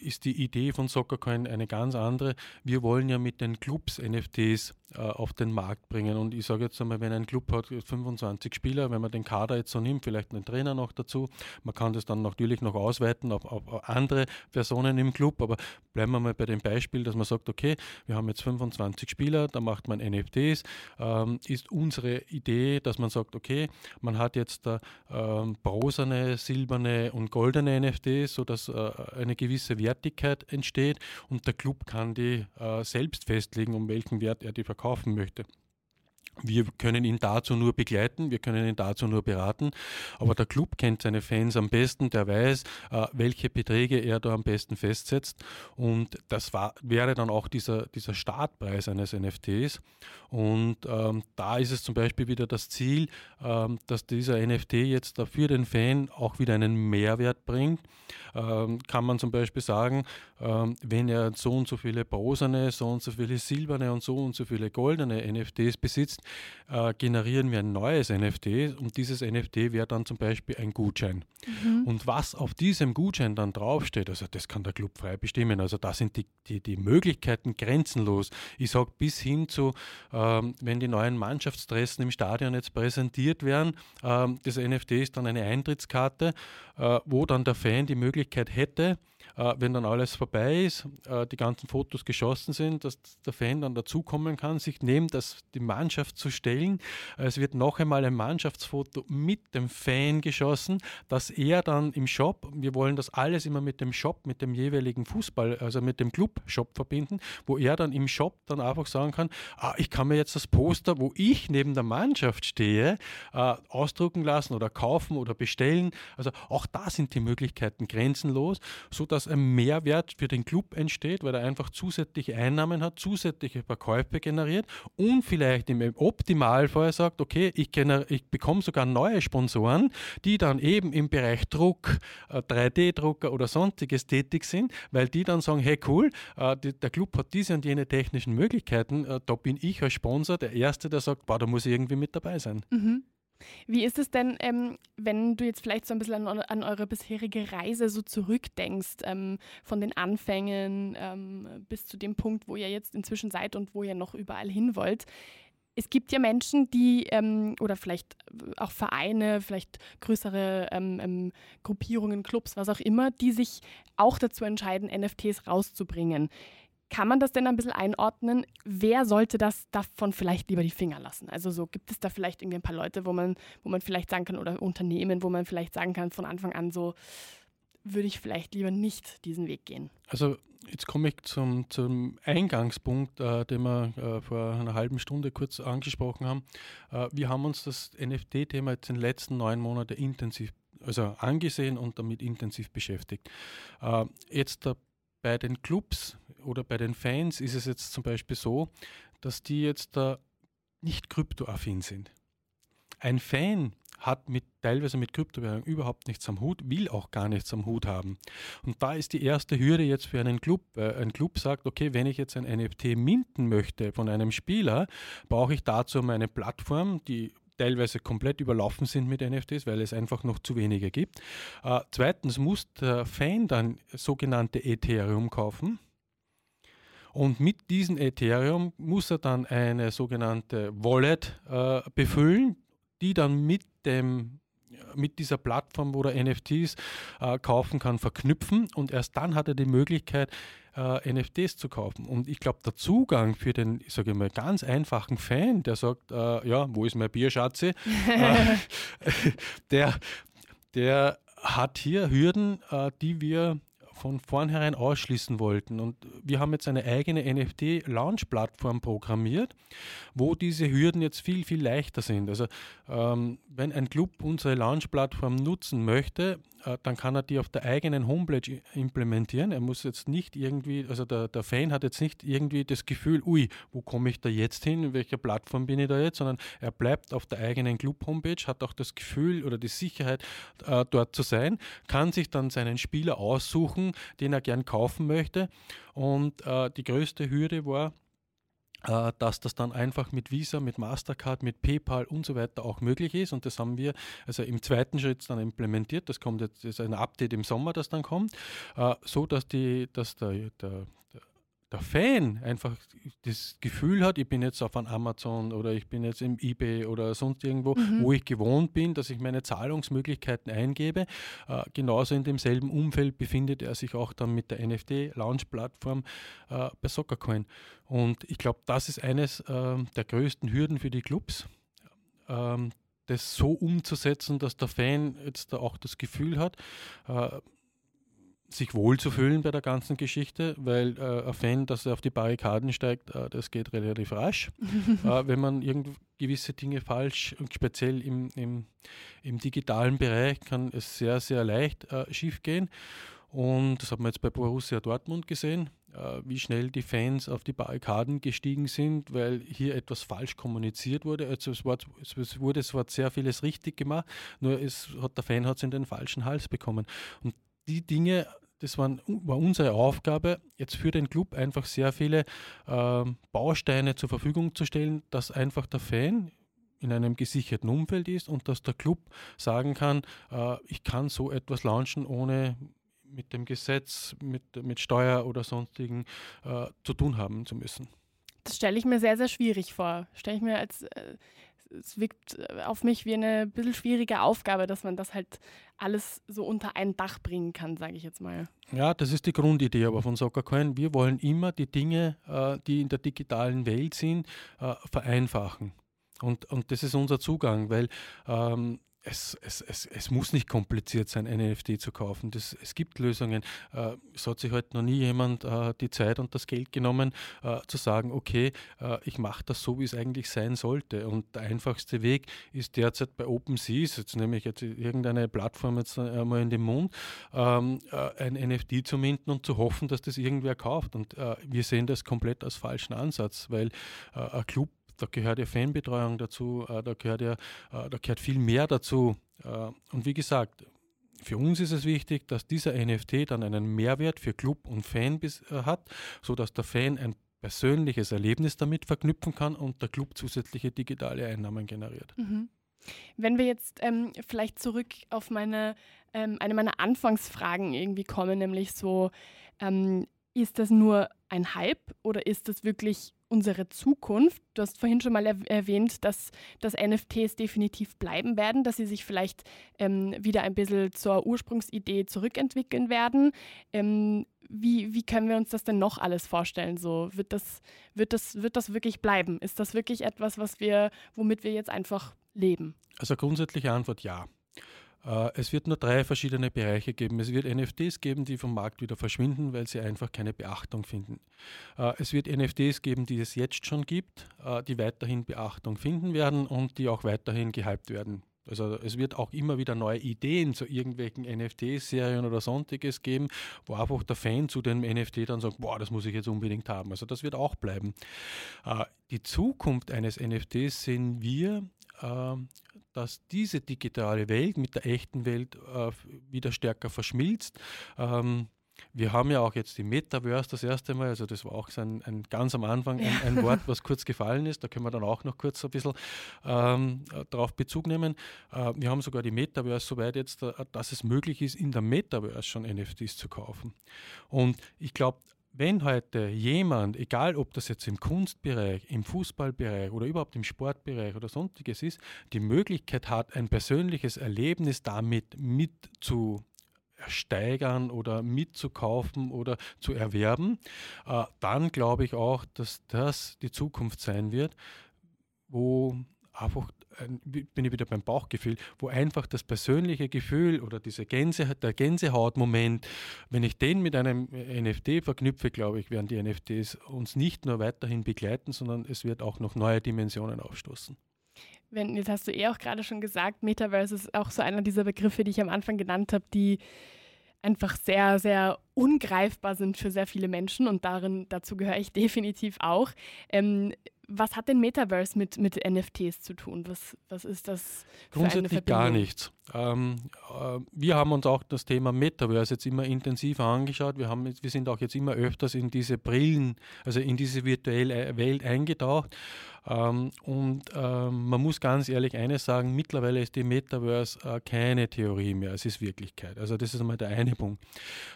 Speaker 1: ist die Idee von Soccercoin eine ganz andere. Wir wollen ja mit den Clubs NFTs auf den Markt bringen. Und ich sage jetzt einmal, wenn ein Club hat 25 Spieler, wenn man den Kader jetzt so nimmt, vielleicht einen Trainer noch dazu, man kann das dann natürlich noch ausweiten auf, auf andere Personen im Club, aber bleiben wir mal bei dem Beispiel, dass man sagt, okay, wir haben jetzt 25 Spieler, da macht man NFTs, ähm, ist unsere Idee, dass man sagt, okay, man hat jetzt da ähm, bronzene, silberne und goldene NFTs, sodass äh, eine gewisse Wertigkeit entsteht und der Club kann die äh, selbst festlegen, um welchen Wert er die verkauft verkaufen möchte. Wir können ihn dazu nur begleiten, wir können ihn dazu nur beraten, aber der Club kennt seine Fans am besten, der weiß, äh, welche Beträge er da am besten festsetzt. Und das war, wäre dann auch dieser, dieser Startpreis eines NFTs und ähm, da ist es zum Beispiel wieder das Ziel, ähm, dass dieser NFT jetzt für den Fan auch wieder einen Mehrwert bringt. Ähm, kann man zum Beispiel sagen, ähm, wenn er so und so viele bronzene, so und so viele silberne und so und so viele goldene NFTs besitzt, äh, generieren wir ein neues NFT und dieses NFT wäre dann zum Beispiel ein Gutschein. Mhm. Und was auf diesem Gutschein dann draufsteht, also das kann der Club frei bestimmen. Also da sind die, die, die Möglichkeiten grenzenlos. Ich sage bis hin zu, ähm, wenn die neuen Mannschaftsdressen im Stadion jetzt präsentiert werden, ähm, das NFT ist dann eine Eintrittskarte, äh, wo dann der Fan die Möglichkeit hätte, äh, wenn dann alles vorbei ist, äh, die ganzen Fotos geschossen sind, dass der Fan dann dazukommen kann, sich neben das, die Mannschaft zu stellen. Es wird noch einmal ein Mannschaftsfoto mit dem Fan geschossen, dass er dann im Shop, wir wollen das alles immer mit dem Shop, mit dem jeweiligen Fußball, also mit dem Club-Shop verbinden, wo er dann im Shop dann einfach sagen kann, ah, ich kann mir jetzt das Poster, wo ich neben der Mannschaft stehe, äh, ausdrucken lassen oder kaufen oder bestellen. Also auch da sind die Möglichkeiten grenzenlos, sodass ein Mehrwert für den Club entsteht, weil er einfach zusätzliche Einnahmen hat, zusätzliche Verkäufe generiert und vielleicht im Optimalfall sagt, okay, ich, ich bekomme sogar neue Sponsoren, die dann eben im Bereich Druck, 3D-Drucker äh, oder sonstiges tätig sind, weil die dann sagen, hey cool, äh, der Club hat diese und jene technischen Möglichkeiten, äh, da bin ich als Sponsor der Erste, der sagt, boah, da muss ich irgendwie mit dabei sein.
Speaker 3: Mhm. Wie ist es denn, ähm, wenn du jetzt vielleicht so ein bisschen an, an eure bisherige Reise so zurückdenkst, ähm, von den Anfängen ähm, bis zu dem Punkt, wo ihr jetzt inzwischen seid und wo ihr noch überall hin wollt? Es gibt ja Menschen, die, ähm, oder vielleicht auch Vereine, vielleicht größere ähm, ähm, Gruppierungen, Clubs, was auch immer, die sich auch dazu entscheiden, NFTs rauszubringen. Kann man das denn ein bisschen einordnen? Wer sollte das davon vielleicht lieber die Finger lassen? Also so gibt es da vielleicht irgendwie ein paar Leute, wo man, wo man vielleicht sagen kann, oder Unternehmen, wo man vielleicht sagen kann, von Anfang an so, würde ich vielleicht lieber nicht diesen Weg gehen.
Speaker 1: Also jetzt komme ich zum, zum Eingangspunkt, äh, den wir äh, vor einer halben Stunde kurz angesprochen haben. Äh, wir haben uns das NFT-Thema jetzt in den letzten neun Monaten intensiv also angesehen und damit intensiv beschäftigt. Äh, jetzt bei den Clubs oder bei den Fans ist es jetzt zum Beispiel so, dass die jetzt da nicht kryptoaffin sind. Ein Fan hat mit, teilweise mit Kryptowährung überhaupt nichts am Hut, will auch gar nichts am Hut haben. Und da ist die erste Hürde jetzt für einen Club. Äh, ein Club sagt, okay, wenn ich jetzt ein NFT minten möchte von einem Spieler, brauche ich dazu meine Plattform, die teilweise komplett überlaufen sind mit NFTs, weil es einfach noch zu wenige gibt. Äh, zweitens muss der Fan dann sogenannte Ethereum kaufen. Und mit diesem Ethereum muss er dann eine sogenannte Wallet äh, befüllen, die dann mit dem mit dieser Plattform, wo er NFTs äh, kaufen kann, verknüpfen und erst dann hat er die Möglichkeit, äh, NFTs zu kaufen. Und ich glaube, der Zugang für den, ich sage mal, ganz einfachen Fan, der sagt, äh, ja, wo ist mein Bierschatze, äh, der, der hat hier Hürden, äh, die wir von vornherein ausschließen wollten. Und wir haben jetzt eine eigene NFT-Launch-Plattform programmiert, wo diese Hürden jetzt viel, viel leichter sind. Also ähm, wenn ein Club unsere Launch-Plattform nutzen möchte, dann kann er die auf der eigenen Homepage implementieren. Er muss jetzt nicht irgendwie, also der, der Fan hat jetzt nicht irgendwie das Gefühl, ui, wo komme ich da jetzt hin, in welcher Plattform bin ich da jetzt, sondern er bleibt auf der eigenen Club-Homepage, hat auch das Gefühl oder die Sicherheit, äh, dort zu sein, kann sich dann seinen Spieler aussuchen, den er gern kaufen möchte. Und äh, die größte Hürde war, äh, dass das dann einfach mit Visa, mit Mastercard, mit PayPal und so weiter auch möglich ist. Und das haben wir also im zweiten Schritt dann implementiert. Das kommt jetzt, ist ein Update im Sommer, das dann kommt, äh, so dass die, dass der, der der Fan einfach das Gefühl hat, ich bin jetzt auf einem Amazon oder ich bin jetzt im eBay oder sonst irgendwo, mhm. wo ich gewohnt bin, dass ich meine Zahlungsmöglichkeiten eingebe. Äh, genauso in demselben Umfeld befindet er sich auch dann mit der NFT-Launch-Plattform äh, bei Soccercoin. Und ich glaube, das ist eines äh, der größten Hürden für die Clubs. Ähm, das so umzusetzen, dass der Fan jetzt da auch das Gefühl hat, äh, sich wohlzufühlen bei der ganzen Geschichte, weil äh, ein Fan, dass er auf die Barrikaden steigt, äh, das geht relativ rasch. äh, wenn man irgend gewisse Dinge falsch und speziell im, im, im digitalen Bereich kann es sehr, sehr leicht äh, schief gehen. Und das hat man jetzt bei Borussia Dortmund gesehen, äh, wie schnell die Fans auf die Barrikaden gestiegen sind, weil hier etwas falsch kommuniziert wurde. Also es, war, es wurde zwar sehr vieles richtig gemacht, nur es hat, der Fan hat es in den falschen Hals bekommen. Und die Dinge, das waren, war unsere Aufgabe, jetzt für den Club einfach sehr viele äh, Bausteine zur Verfügung zu stellen, dass einfach der Fan in einem gesicherten Umfeld ist und dass der Club sagen kann, äh, ich kann so etwas launchen, ohne mit dem Gesetz, mit, mit Steuer oder sonstigen äh, zu tun haben zu müssen.
Speaker 3: Das stelle ich mir sehr, sehr schwierig vor. Stelle ich mir als äh, es wirkt äh, auf mich wie eine bisschen schwierige Aufgabe, dass man das halt alles so unter ein Dach bringen kann, sage ich jetzt mal.
Speaker 1: Ja, das ist die Grundidee aber von Soccercoin. Wir wollen immer die Dinge, äh, die in der digitalen Welt sind, äh, vereinfachen. Und, und das ist unser Zugang, weil ähm, es, es, es, es muss nicht kompliziert sein, ein NFT zu kaufen. Das, es gibt Lösungen. Äh, es hat sich halt noch nie jemand äh, die Zeit und das Geld genommen, äh, zu sagen, okay, äh, ich mache das so, wie es eigentlich sein sollte. Und der einfachste Weg ist derzeit bei OpenSea, jetzt nehme ich jetzt irgendeine Plattform jetzt einmal in den Mund, ähm, äh, ein NFT zu minden und zu hoffen, dass das irgendwer kauft. Und äh, wir sehen das komplett als falschen Ansatz, weil ein Club da gehört ja Fanbetreuung dazu, äh, da gehört ja äh, da gehört viel mehr dazu. Äh, und wie gesagt, für uns ist es wichtig, dass dieser NFT dann einen Mehrwert für Club und Fan hat, sodass der Fan ein persönliches Erlebnis damit verknüpfen kann und der Club zusätzliche digitale Einnahmen generiert.
Speaker 3: Mhm. Wenn wir jetzt ähm, vielleicht zurück auf meine, ähm, eine meiner Anfangsfragen irgendwie kommen, nämlich so, ähm, ist das nur ein Hype oder ist das wirklich unsere Zukunft? Du hast vorhin schon mal er erwähnt, dass, dass NFTs definitiv bleiben werden, dass sie sich vielleicht ähm, wieder ein bisschen zur Ursprungsidee zurückentwickeln werden. Ähm, wie, wie können wir uns das denn noch alles vorstellen? So, wird, das, wird, das, wird das wirklich bleiben? Ist das wirklich etwas, was wir, womit wir jetzt einfach leben?
Speaker 1: Also grundsätzliche Antwort ja. Äh, es wird nur drei verschiedene Bereiche geben. Es wird NFTs geben, die vom Markt wieder verschwinden, weil sie einfach keine Beachtung finden. Äh, es wird NFTs geben, die es jetzt schon gibt, äh, die weiterhin Beachtung finden werden und die auch weiterhin gehypt werden. Also es wird auch immer wieder neue Ideen zu irgendwelchen NFT-Serien oder sonstiges geben, wo einfach der Fan zu dem NFT dann sagt, boah, das muss ich jetzt unbedingt haben. Also das wird auch bleiben. Die Zukunft eines NFTs sehen wir dass diese digitale Welt mit der echten Welt äh, wieder stärker verschmilzt. Ähm, wir haben ja auch jetzt die Metaverse das erste Mal, also das war auch so ein, ein ganz am Anfang ein, ein, Wort, was kurz gefallen ist. Da können wir dann auch noch kurz ein bisschen ähm, darauf Bezug nehmen. Äh, wir haben sogar die Metaverse soweit jetzt, äh, dass es möglich ist, in der Metaverse schon NFTs zu kaufen. Und ich glaube, wenn heute jemand, egal ob das jetzt im Kunstbereich, im Fußballbereich oder überhaupt im Sportbereich oder sonstiges ist, die Möglichkeit hat, ein persönliches Erlebnis damit mit zu steigern oder mitzukaufen oder zu erwerben, äh, dann glaube ich auch, dass das die Zukunft sein wird, wo einfach bin ich wieder beim Bauchgefühl, wo einfach das persönliche Gefühl oder diese Gänse, der Gänsehautmoment, wenn ich den mit einem NFT verknüpfe, glaube ich, werden die NFTs uns nicht nur weiterhin begleiten, sondern es wird auch noch neue Dimensionen aufstoßen.
Speaker 3: Wenn, jetzt hast du eh auch gerade schon gesagt, Metaverse ist auch so einer dieser Begriffe, die ich am Anfang genannt habe, die einfach sehr, sehr ungreifbar sind für sehr viele Menschen und darin, dazu gehöre ich definitiv auch. Ähm, was hat denn Metaverse mit, mit NFTs zu tun? Was, was ist das?
Speaker 1: Für Grundsätzlich gar nichts. Ähm, äh, wir haben uns auch das Thema Metaverse jetzt immer intensiver angeschaut. Wir, haben, wir sind auch jetzt immer öfters in diese Brillen, also in diese virtuelle Welt eingetaucht. Ähm, und ähm, man muss ganz ehrlich eines sagen, mittlerweile ist die Metaverse äh, keine Theorie mehr, es ist Wirklichkeit. Also das ist einmal der eine Punkt.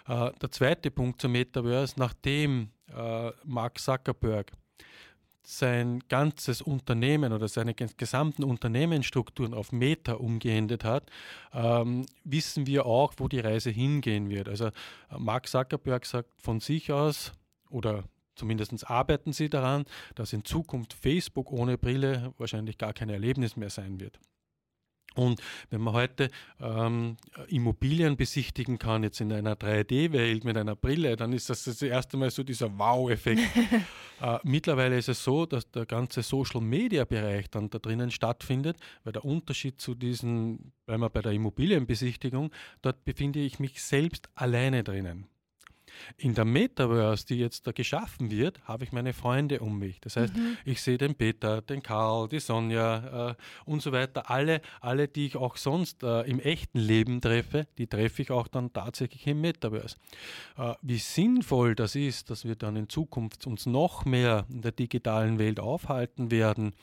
Speaker 1: Äh, der zweite Punkt zum Metaverse, nachdem äh, Mark Zuckerberg sein ganzes Unternehmen oder seine gesamten Unternehmensstrukturen auf Meta umgeendet hat, ähm, wissen wir auch, wo die Reise hingehen wird. Also äh, Mark Zuckerberg sagt von sich aus oder zumindest arbeiten sie daran, dass in Zukunft Facebook ohne Brille wahrscheinlich gar kein Erlebnis mehr sein wird. Und wenn man heute ähm, Immobilien besichtigen kann, jetzt in einer 3D-Welt mit einer Brille, dann ist das das erste Mal so dieser Wow-Effekt. äh, mittlerweile ist es so, dass der ganze Social-Media-Bereich dann da drinnen stattfindet, weil der Unterschied zu diesen, wenn man bei der Immobilienbesichtigung, dort befinde ich mich selbst alleine drinnen. In der Metaverse, die jetzt da geschaffen wird, habe ich meine Freunde um mich. Das heißt, mhm. ich sehe den Peter, den Karl, die Sonja äh, und so weiter. Alle, alle, die ich auch sonst äh, im echten Leben treffe, die treffe ich auch dann tatsächlich im Metaverse. Äh, wie sinnvoll das ist, dass wir dann in Zukunft uns noch mehr in der digitalen Welt aufhalten werden,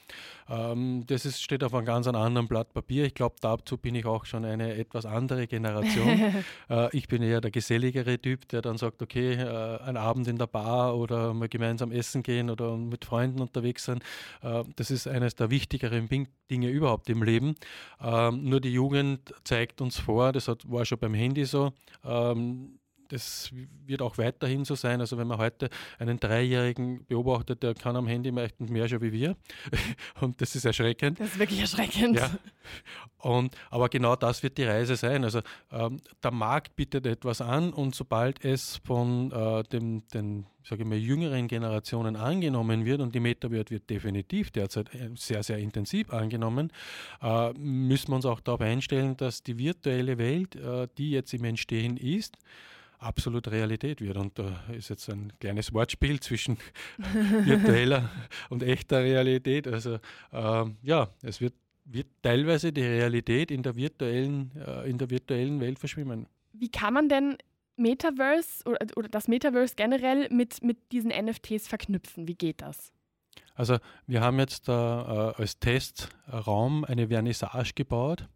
Speaker 1: ähm, das ist, steht auf einem ganz anderen Blatt Papier. Ich glaube, dazu bin ich auch schon eine etwas andere Generation. Äh, ich bin eher der geselligere Typ, der dann sagt, sagt, okay, äh, ein Abend in der Bar oder mal gemeinsam essen gehen oder mit Freunden unterwegs sein, äh, das ist eines der wichtigeren Dinge überhaupt im Leben. Ähm, nur die Jugend zeigt uns vor, das war schon beim Handy so, ähm, das wird auch weiterhin so sein. Also wenn man heute einen Dreijährigen beobachtet, der kann am Handy meistens mehr schon wie wir. Und das ist erschreckend.
Speaker 3: Das ist wirklich erschreckend.
Speaker 1: Ja. Und, aber genau das wird die Reise sein. Also ähm, der Markt bietet etwas an und sobald es von äh, dem, den sage ich mal, jüngeren Generationen angenommen wird und die Metaverse wird definitiv derzeit äh, sehr, sehr intensiv angenommen, äh, müssen wir uns auch darauf einstellen, dass die virtuelle Welt, äh, die jetzt im Entstehen ist, absolut Realität wird. Und da ist jetzt ein kleines Wortspiel zwischen virtueller und echter Realität. Also ähm, ja, es wird, wird teilweise die Realität in der virtuellen, äh, in der virtuellen Welt verschwimmen.
Speaker 3: Wie kann man denn Metaverse oder, oder das Metaverse generell mit, mit diesen NFTs verknüpfen? Wie geht das?
Speaker 1: Also wir haben jetzt äh, als Testraum eine Vernissage gebaut,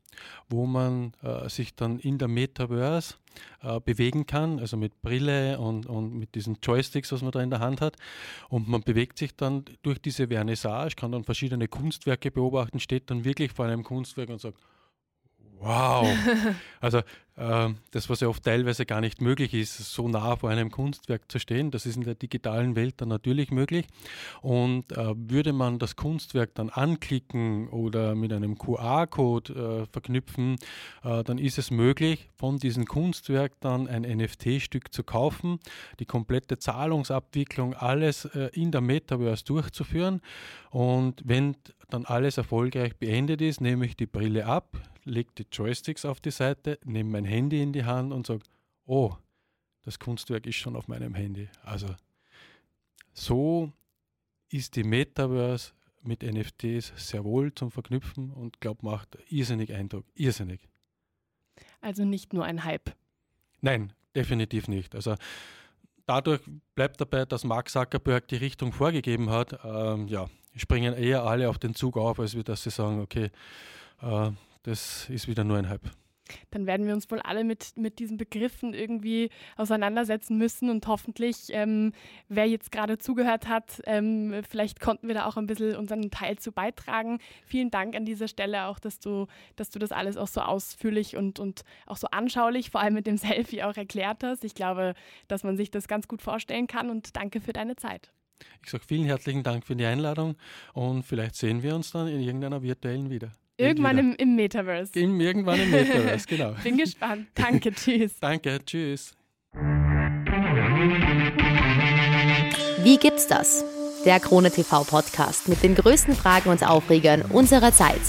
Speaker 1: wo man äh, sich dann in der Metaverse äh, bewegen kann, also mit Brille und, und mit diesen Joysticks, was man da in der Hand hat. Und man bewegt sich dann durch diese Vernissage, kann dann verschiedene Kunstwerke beobachten, steht dann wirklich vor einem Kunstwerk und sagt, wow. Also ähm, das, was ja oft teilweise gar nicht möglich ist, so nah vor einem Kunstwerk zu stehen. Das ist in der digitalen Welt dann natürlich möglich. Und äh, würde man das Kunstwerk dann anklicken oder mit einem QR-Code äh, verknüpfen, äh, dann ist es möglich, von diesem Kunstwerk dann ein NFT-Stück zu kaufen, die komplette Zahlungsabwicklung, alles äh, in der Metaverse durchzuführen. Und wenn dann alles erfolgreich beendet ist, nehme ich die Brille ab, lege die Joysticks auf die Seite, nehme mein Handy in die Hand und sage, oh, das Kunstwerk ist schon auf meinem Handy. Also so ist die Metaverse mit NFTs sehr wohl zum Verknüpfen und glaube, macht irrsinnig Eindruck. Irrsinnig.
Speaker 3: Also nicht nur ein Hype.
Speaker 1: Nein, definitiv nicht. Also dadurch bleibt dabei, dass Mark Zuckerberg die Richtung vorgegeben hat. Ähm, ja, springen eher alle auf den Zug auf, als wir dass sie sagen, okay, äh, das ist wieder nur ein Hype.
Speaker 3: Dann werden wir uns wohl alle mit, mit diesen Begriffen irgendwie auseinandersetzen müssen und hoffentlich, ähm, wer jetzt gerade zugehört hat, ähm, vielleicht konnten wir da auch ein bisschen unseren Teil zu beitragen. Vielen Dank an dieser Stelle auch, dass du, dass du das alles auch so ausführlich und, und auch so anschaulich, vor allem mit dem Selfie auch erklärt hast. Ich glaube, dass man sich das ganz gut vorstellen kann und danke für deine Zeit.
Speaker 1: Ich sage vielen herzlichen Dank für die Einladung und vielleicht sehen wir uns dann in irgendeiner virtuellen wieder.
Speaker 3: Irgendwann im, im, Metaverse.
Speaker 1: In, irgendwann im Metaverse, genau.
Speaker 3: Bin gespannt. Danke, tschüss.
Speaker 1: Danke, tschüss.
Speaker 2: Wie gibt's das? Der Krone TV Podcast mit den größten Fragen und Aufregern unserer Zeit.